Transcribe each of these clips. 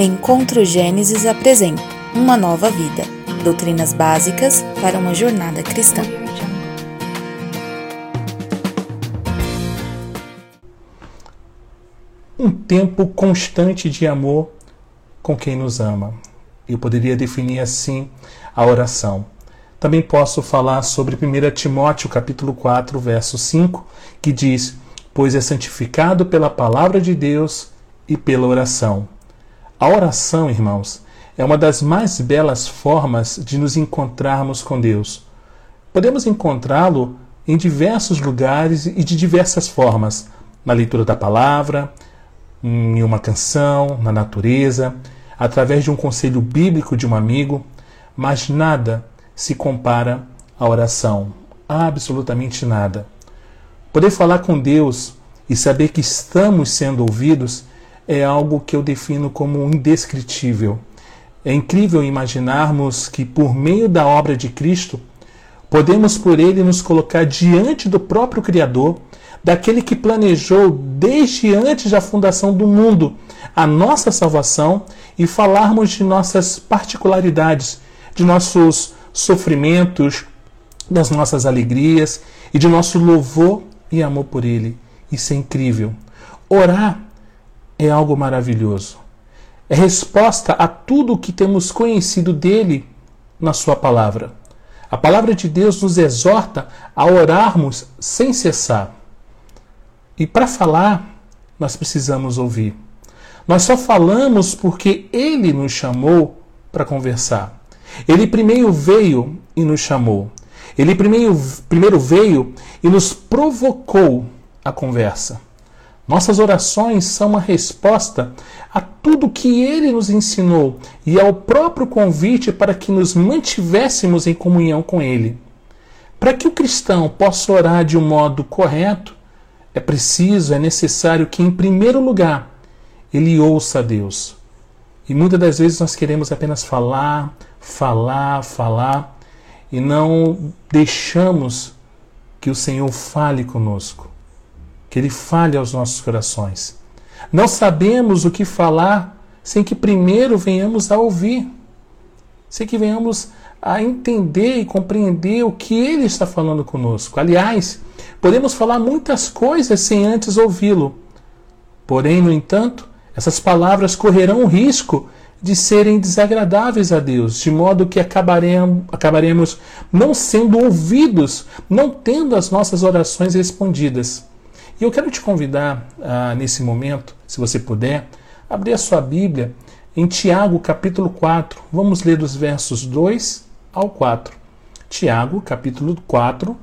Encontro Gênesis apresenta Uma Nova Vida Doutrinas Básicas para uma Jornada Cristã. Um tempo constante de amor com quem nos ama. Eu poderia definir assim a oração. Também posso falar sobre 1 Timóteo capítulo 4, verso 5, que diz: "Pois é santificado pela palavra de Deus e pela oração." A oração, irmãos, é uma das mais belas formas de nos encontrarmos com Deus. Podemos encontrá-lo em diversos lugares e de diversas formas: na leitura da palavra, em uma canção, na natureza, através de um conselho bíblico de um amigo, mas nada se compara à oração. Absolutamente nada. Poder falar com Deus e saber que estamos sendo ouvidos é algo que eu defino como indescritível. É incrível imaginarmos que, por meio da obra de Cristo, podemos por ele nos colocar diante do próprio Criador, daquele que planejou desde antes da fundação do mundo a nossa salvação e falarmos de nossas particularidades, de nossos sofrimentos, das nossas alegrias e de nosso louvor e amor por Ele. Isso é incrível. Orar é algo maravilhoso. É resposta a tudo o que temos conhecido dele na Sua palavra. A palavra de Deus nos exorta a orarmos sem cessar. E para falar, nós precisamos ouvir. Nós só falamos porque Ele nos chamou para conversar. Ele primeiro veio e nos chamou. Ele primeiro, primeiro veio e nos provocou a conversa. Nossas orações são uma resposta a tudo que ele nos ensinou e ao próprio convite para que nos mantivéssemos em comunhão com ele. Para que o cristão possa orar de um modo correto, é preciso, é necessário que, em primeiro lugar, ele ouça a Deus. E muitas das vezes nós queremos apenas falar, falar, falar e não deixamos que o Senhor fale conosco, que Ele fale aos nossos corações. Não sabemos o que falar sem que primeiro venhamos a ouvir, sem que venhamos a entender e compreender o que Ele está falando conosco. Aliás, podemos falar muitas coisas sem antes ouvi-lo. Porém, no entanto, essas palavras correrão o risco de serem desagradáveis a Deus, de modo que acabaremos, acabaremos não sendo ouvidos, não tendo as nossas orações respondidas. E eu quero te convidar ah, nesse momento, se você puder, abrir a sua Bíblia em Tiago capítulo 4. Vamos ler dos versos 2 ao 4. Tiago capítulo 4,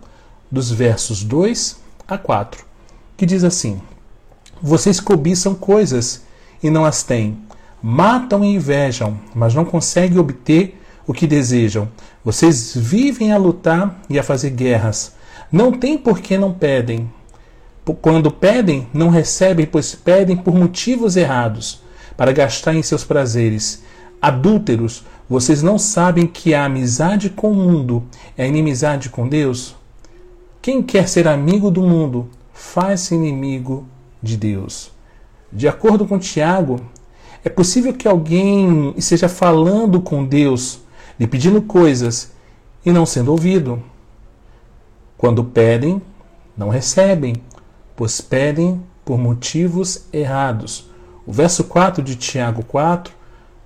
dos versos 2 a 4, que diz assim: Vocês cobiçam coisas e não as têm matam e invejam, mas não conseguem obter o que desejam. Vocês vivem a lutar e a fazer guerras. Não tem por que não pedem. Quando pedem, não recebem, pois pedem por motivos errados, para gastar em seus prazeres. Adúlteros, vocês não sabem que a amizade com o mundo é inimizade com Deus? Quem quer ser amigo do mundo, faz-se inimigo de Deus. De acordo com Tiago, é possível que alguém esteja falando com Deus, lhe pedindo coisas e não sendo ouvido. Quando pedem, não recebem, pois pedem por motivos errados. O verso 4 de Tiago 4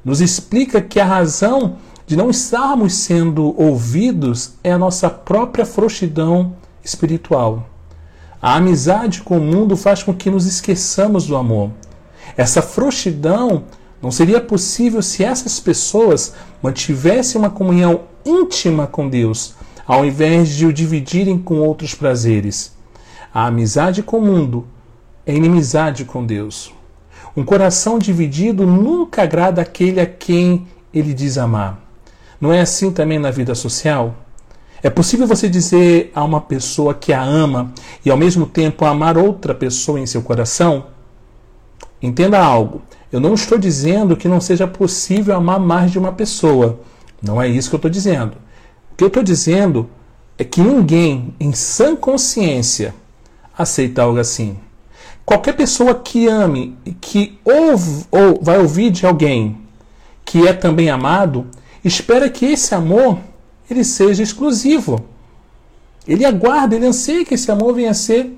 nos explica que a razão de não estarmos sendo ouvidos é a nossa própria frouxidão espiritual. A amizade com o mundo faz com que nos esqueçamos do amor. Essa frouxidão não seria possível se essas pessoas mantivessem uma comunhão íntima com Deus, ao invés de o dividirem com outros prazeres. A amizade com o mundo é inimizade com Deus. Um coração dividido nunca agrada aquele a quem ele diz amar. Não é assim também na vida social? É possível você dizer a uma pessoa que a ama e ao mesmo tempo amar outra pessoa em seu coração? Entenda algo. Eu não estou dizendo que não seja possível amar mais de uma pessoa. Não é isso que eu estou dizendo. O que eu estou dizendo é que ninguém, em sã consciência, aceita algo assim. Qualquer pessoa que ame que ouve, ou vai ouvir de alguém que é também amado, espera que esse amor ele seja exclusivo. Ele aguarda, ele anseia que esse amor venha a ser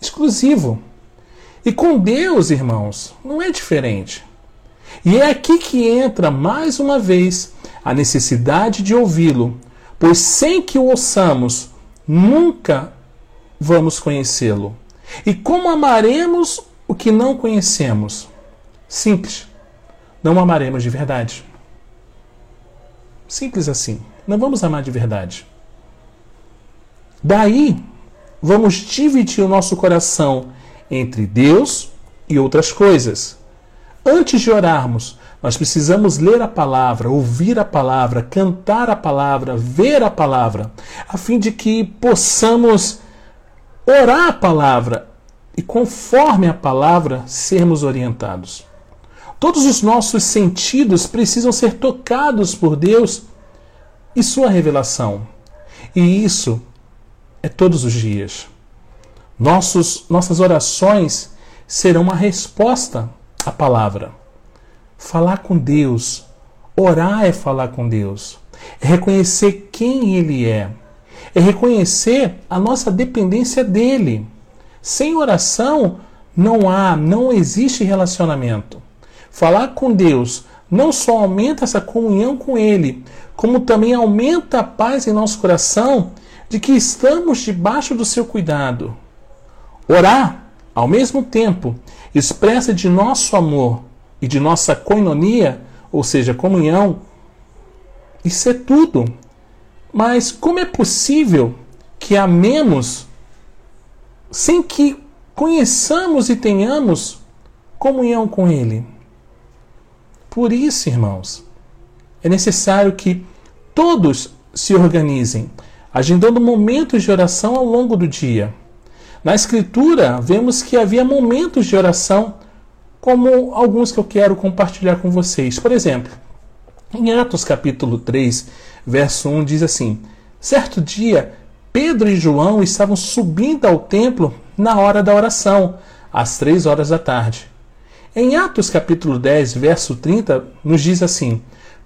exclusivo. E com Deus, irmãos, não é diferente. E é aqui que entra mais uma vez a necessidade de ouvi-lo, pois sem que o ouçamos, nunca vamos conhecê-lo. E como amaremos o que não conhecemos? Simples. Não amaremos de verdade. Simples assim. Não vamos amar de verdade. Daí, vamos dividir o nosso coração entre Deus e outras coisas. Antes de orarmos, nós precisamos ler a palavra, ouvir a palavra, cantar a palavra, ver a palavra, a fim de que possamos orar a palavra e, conforme a palavra, sermos orientados. Todos os nossos sentidos precisam ser tocados por Deus e Sua revelação. E isso é todos os dias. Nossos, nossas orações serão uma resposta à palavra. Falar com Deus, orar é falar com Deus, é reconhecer quem Ele é, é reconhecer a nossa dependência dele. Sem oração não há, não existe relacionamento. Falar com Deus não só aumenta essa comunhão com Ele, como também aumenta a paz em nosso coração de que estamos debaixo do seu cuidado. Orar, ao mesmo tempo, expressa de nosso amor e de nossa koinonia, ou seja, comunhão. Isso é tudo. Mas como é possível que amemos sem que conheçamos e tenhamos comunhão com Ele? Por isso, irmãos, é necessário que todos se organizem agendando momentos de oração ao longo do dia. Na Escritura, vemos que havia momentos de oração, como alguns que eu quero compartilhar com vocês. Por exemplo, em Atos capítulo 3, verso 1 diz assim: Certo dia, Pedro e João estavam subindo ao templo na hora da oração, às três horas da tarde. Em Atos capítulo 10, verso 30, nos diz assim: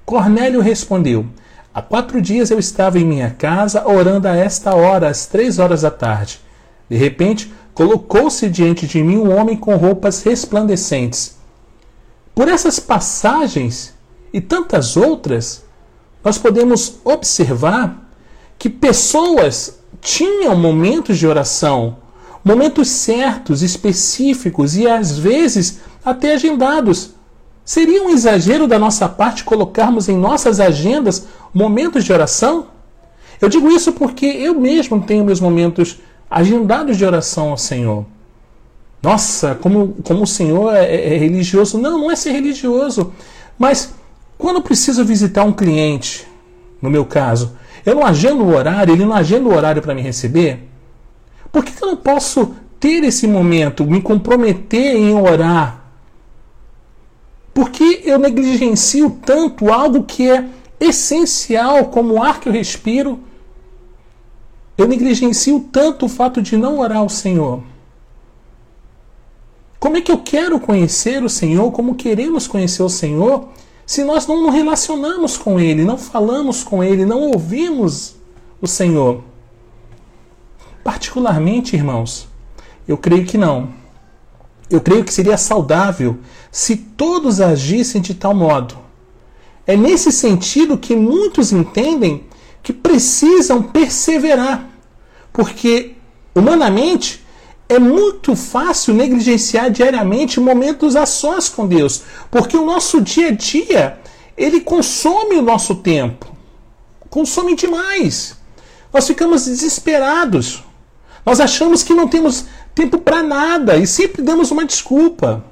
Cornélio respondeu: Há quatro dias eu estava em minha casa orando a esta hora, às três horas da tarde. De repente, colocou-se diante de mim um homem com roupas resplandecentes. Por essas passagens e tantas outras, nós podemos observar que pessoas tinham momentos de oração, momentos certos, específicos e às vezes até agendados. Seria um exagero da nossa parte colocarmos em nossas agendas momentos de oração? Eu digo isso porque eu mesmo tenho meus momentos agendados de oração ao Senhor. Nossa, como, como o Senhor é, é, religioso. Não, não é ser religioso. Mas quando preciso visitar um cliente, no meu caso, eu não agendo o horário, ele não agenda o horário para me receber? Por que eu não posso ter esse momento, me comprometer em orar por que eu negligencio tanto algo que é essencial, como o ar que eu respiro? Eu negligencio tanto o fato de não orar ao Senhor. Como é que eu quero conhecer o Senhor? Como queremos conhecer o Senhor? Se nós não nos relacionamos com Ele, não falamos com Ele, não ouvimos o Senhor. Particularmente, irmãos, eu creio que não. Eu creio que seria saudável se todos agissem de tal modo. É nesse sentido que muitos entendem que precisam perseverar, porque humanamente é muito fácil negligenciar diariamente momentos a sós com Deus, porque o nosso dia a dia ele consome o nosso tempo, consome demais. Nós ficamos desesperados. Nós achamos que não temos tempo para nada e sempre damos uma desculpa.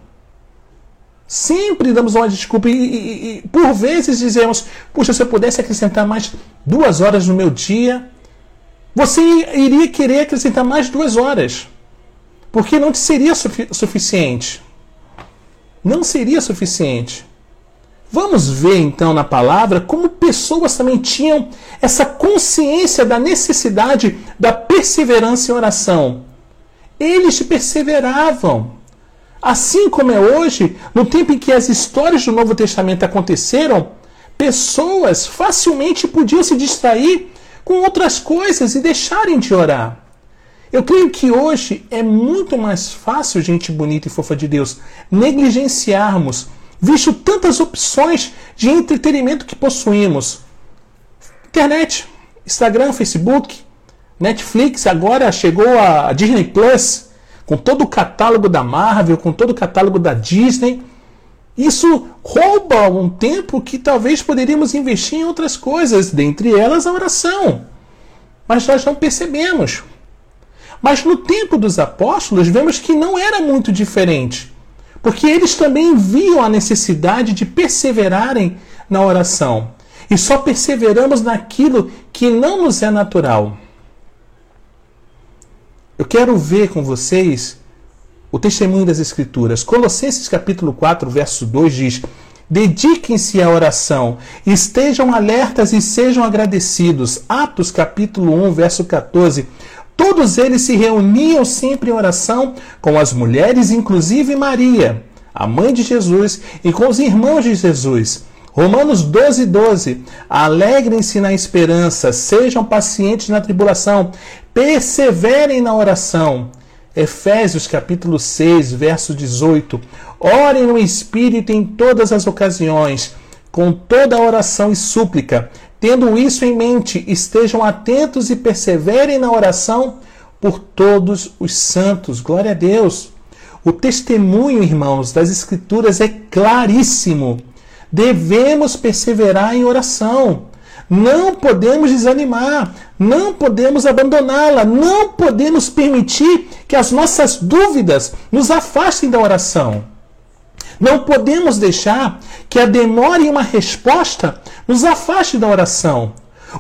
Sempre damos uma desculpa e, e, e, por vezes dizemos: Puxa, se eu pudesse acrescentar mais duas horas no meu dia, você iria querer acrescentar mais duas horas, porque não te seria sufi suficiente. Não seria suficiente. Vamos ver então na palavra como pessoas também tinham essa consciência da necessidade da perseverança em oração. Eles perseveravam. Assim como é hoje, no tempo em que as histórias do Novo Testamento aconteceram, pessoas facilmente podiam se distrair com outras coisas e deixarem de orar. Eu creio que hoje é muito mais fácil, gente bonita e fofa de Deus, negligenciarmos, visto tantas opções de entretenimento que possuímos. Internet, Instagram, Facebook, Netflix, agora chegou a Disney Plus, com todo o catálogo da Marvel, com todo o catálogo da Disney. Isso rouba um tempo que talvez poderíamos investir em outras coisas, dentre elas a oração. Mas nós não percebemos. Mas no tempo dos apóstolos, vemos que não era muito diferente, porque eles também viam a necessidade de perseverarem na oração. E só perseveramos naquilo que não nos é natural. Eu quero ver com vocês o testemunho das Escrituras. Colossenses capítulo 4, verso 2 diz: Dediquem-se à oração, estejam alertas e sejam agradecidos. Atos capítulo 1, verso 14. Todos eles se reuniam sempre em oração com as mulheres, inclusive Maria, a mãe de Jesus, e com os irmãos de Jesus. Romanos 12, 12. Alegrem-se na esperança, sejam pacientes na tribulação, perseverem na oração. Efésios capítulo 6, verso 18. Orem no Espírito em todas as ocasiões, com toda oração e súplica. Tendo isso em mente, estejam atentos e perseverem na oração por todos os santos. Glória a Deus. O testemunho, irmãos, das Escrituras é claríssimo. Devemos perseverar em oração. Não podemos desanimar, não podemos abandoná-la, não podemos permitir que as nossas dúvidas nos afastem da oração. Não podemos deixar que a demora em uma resposta nos afaste da oração.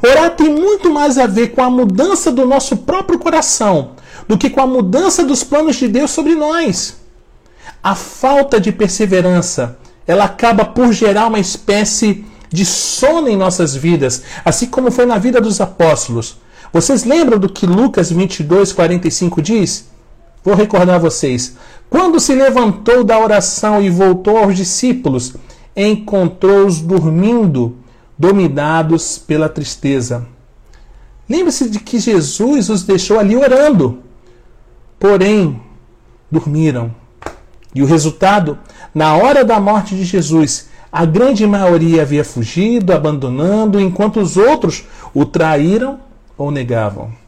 Orar tem muito mais a ver com a mudança do nosso próprio coração do que com a mudança dos planos de Deus sobre nós. A falta de perseverança, ela acaba por gerar uma espécie de sono em nossas vidas, assim como foi na vida dos apóstolos. Vocês lembram do que Lucas 22, 45 diz? Vou recordar vocês. Quando se levantou da oração e voltou aos discípulos, encontrou-os dormindo, dominados pela tristeza. Lembre-se de que Jesus os deixou ali orando. Porém, dormiram. E o resultado, na hora da morte de Jesus, a grande maioria havia fugido, abandonando, enquanto os outros o traíram ou negavam.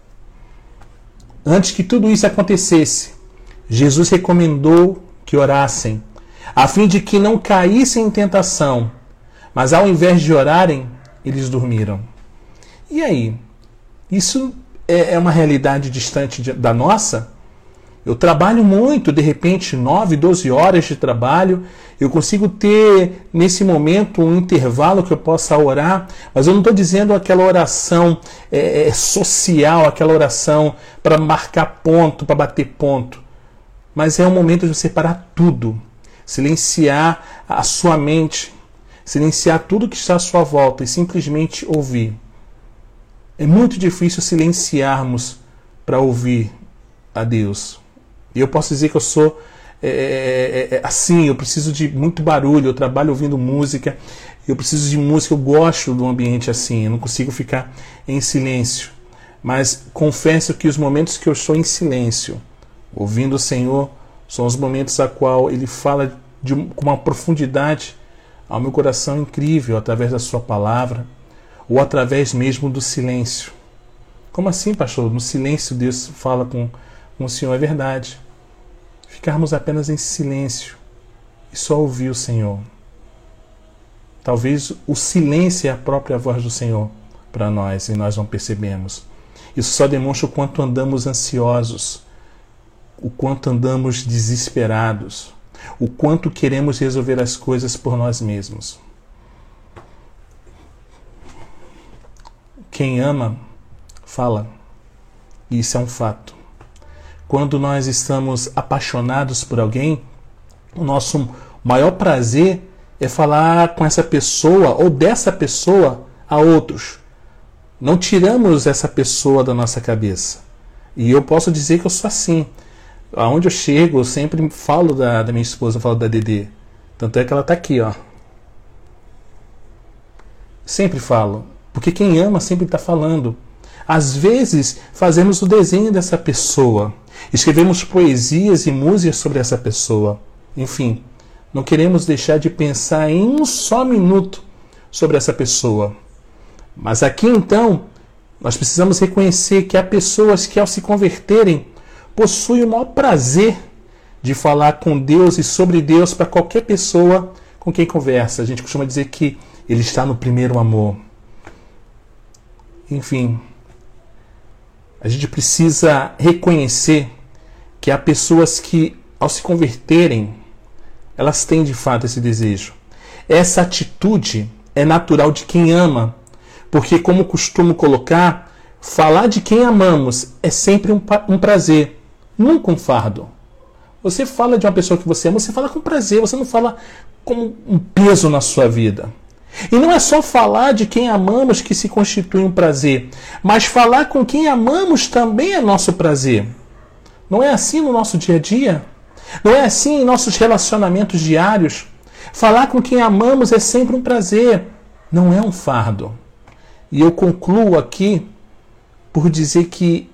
Antes que tudo isso acontecesse, Jesus recomendou que orassem, a fim de que não caíssem em tentação, mas ao invés de orarem, eles dormiram. E aí? Isso é, é uma realidade distante da nossa? Eu trabalho muito, de repente, 9, 12 horas de trabalho. Eu consigo ter nesse momento um intervalo que eu possa orar, mas eu não estou dizendo aquela oração é, é, social, aquela oração para marcar ponto, para bater ponto. Mas é um momento de você parar tudo, silenciar a sua mente, silenciar tudo que está à sua volta e simplesmente ouvir. É muito difícil silenciarmos para ouvir a Deus. E eu posso dizer que eu sou é, é, é, é, assim, eu preciso de muito barulho, eu trabalho ouvindo música, eu preciso de música, eu gosto do ambiente assim, eu não consigo ficar em silêncio. Mas confesso que os momentos que eu estou em silêncio, ouvindo o Senhor, são os momentos a qual Ele fala de, com uma profundidade ao meu coração incrível, através da Sua palavra, ou através mesmo do silêncio. Como assim, pastor? No silêncio Deus fala com, com o Senhor, é verdade ficarmos apenas em silêncio e só ouvir o Senhor. Talvez o silêncio é a própria voz do Senhor para nós e nós não percebemos. Isso só demonstra o quanto andamos ansiosos, o quanto andamos desesperados, o quanto queremos resolver as coisas por nós mesmos. Quem ama, fala. E isso é um fato. Quando nós estamos apaixonados por alguém, o nosso maior prazer é falar com essa pessoa ou dessa pessoa a outros. Não tiramos essa pessoa da nossa cabeça. E eu posso dizer que eu sou assim. aonde eu chego, eu sempre falo da, da minha esposa, falo da Dedê. Tanto é que ela está aqui, ó. Sempre falo. Porque quem ama sempre está falando. Às vezes, fazemos o desenho dessa pessoa. Escrevemos poesias e músicas sobre essa pessoa. Enfim, não queremos deixar de pensar em um só minuto sobre essa pessoa. Mas aqui então, nós precisamos reconhecer que há pessoas que, ao se converterem, possuem o maior prazer de falar com Deus e sobre Deus para qualquer pessoa com quem conversa. A gente costuma dizer que ele está no primeiro amor. Enfim, a gente precisa reconhecer que há pessoas que, ao se converterem, elas têm de fato esse desejo. Essa atitude é natural de quem ama, porque, como costumo colocar, falar de quem amamos é sempre um, prazer, nunca um fardo. Você fala de uma pessoa que você ama, você fala com prazer, você não fala como um peso na sua vida. E não é só falar de quem amamos que se constitui um prazer, mas falar com quem amamos também é nosso prazer. Não é assim no nosso dia a dia? Não é assim em nossos relacionamentos diários? Falar com quem amamos é sempre um prazer, não é um fardo. E eu concluo aqui por dizer que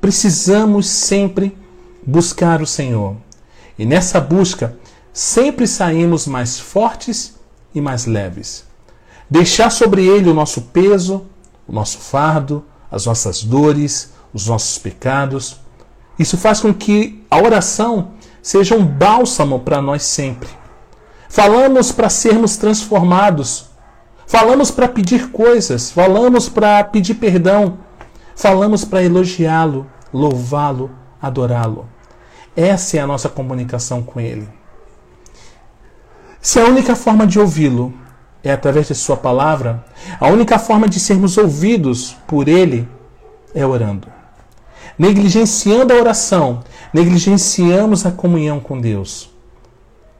precisamos sempre buscar o Senhor. E nessa busca, sempre saímos mais fortes e mais leves. Deixar sobre ele o nosso peso, o nosso fardo, as nossas dores, os nossos pecados. Isso faz com que a oração seja um bálsamo para nós sempre. Falamos para sermos transformados. Falamos para pedir coisas. Falamos para pedir perdão. Falamos para elogiá-lo, louvá-lo, adorá-lo. Essa é a nossa comunicação com Ele. Se a única forma de ouvi-lo é através de Sua palavra, a única forma de sermos ouvidos por Ele é orando. Negligenciando a oração, negligenciamos a comunhão com Deus.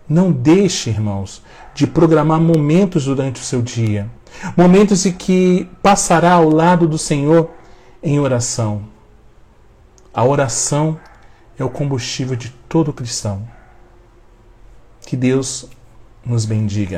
Não deixe, irmãos, de programar momentos durante o seu dia, momentos em que passará ao lado do Senhor em oração. A oração é o combustível de todo cristão. Que Deus nos bendiga.